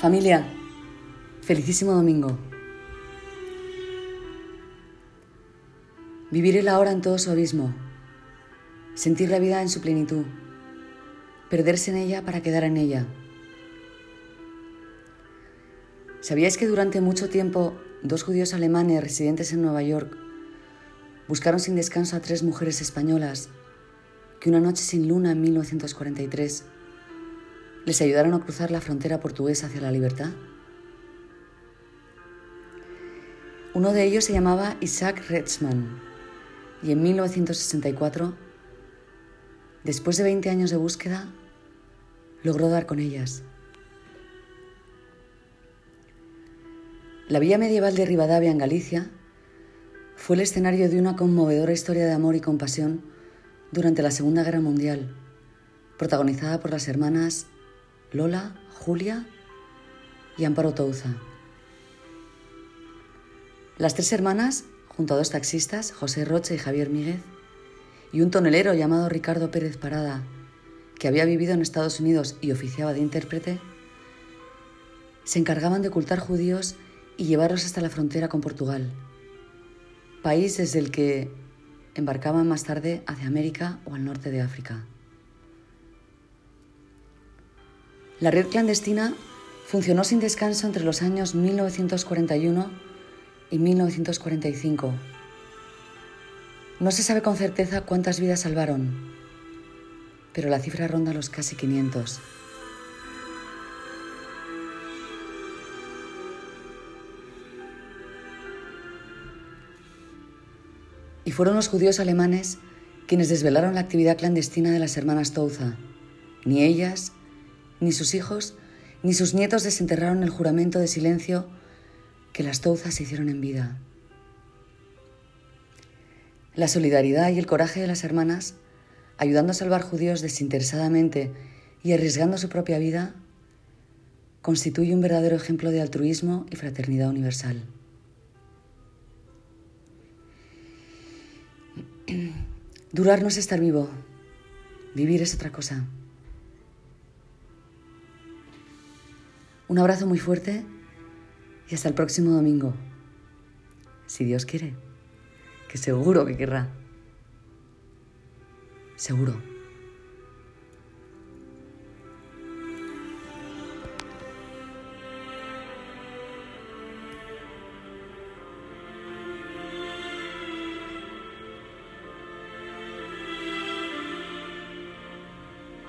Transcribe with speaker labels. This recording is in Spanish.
Speaker 1: Familia, felicísimo domingo. Vivir el ahora en todo su abismo, sentir la vida en su plenitud, perderse en ella para quedar en ella. ¿Sabíais que durante mucho tiempo dos judíos alemanes residentes en Nueva York buscaron sin descanso a tres mujeres españolas que una noche sin luna en 1943 les ayudaron a cruzar la frontera portuguesa hacia la libertad? Uno de ellos se llamaba Isaac Retzman y en 1964, después de 20 años de búsqueda, logró dar con ellas. La villa medieval de Rivadavia en Galicia fue el escenario de una conmovedora historia de amor y compasión durante la Segunda Guerra Mundial, protagonizada por las hermanas Lola, Julia y Amparo Touza. Las tres hermanas, junto a dos taxistas, José Roche y Javier Míguez, y un tonelero llamado Ricardo Pérez Parada, que había vivido en Estados Unidos y oficiaba de intérprete, se encargaban de ocultar judíos y llevarlos hasta la frontera con Portugal, país desde el que embarcaban más tarde hacia América o al norte de África. La red clandestina funcionó sin descanso entre los años 1941 y 1945. No se sabe con certeza cuántas vidas salvaron, pero la cifra ronda los casi 500. Y fueron los judíos alemanes quienes desvelaron la actividad clandestina de las hermanas Touza. Ni ellas, ni sus hijos, ni sus nietos desenterraron el juramento de silencio que las Touzas hicieron en vida. La solidaridad y el coraje de las hermanas, ayudando a salvar judíos desinteresadamente y arriesgando su propia vida, constituye un verdadero ejemplo de altruismo y fraternidad universal. Durar no es estar vivo, vivir es otra cosa. Un abrazo muy fuerte y hasta el próximo domingo. Si Dios quiere, que seguro que querrá. Seguro.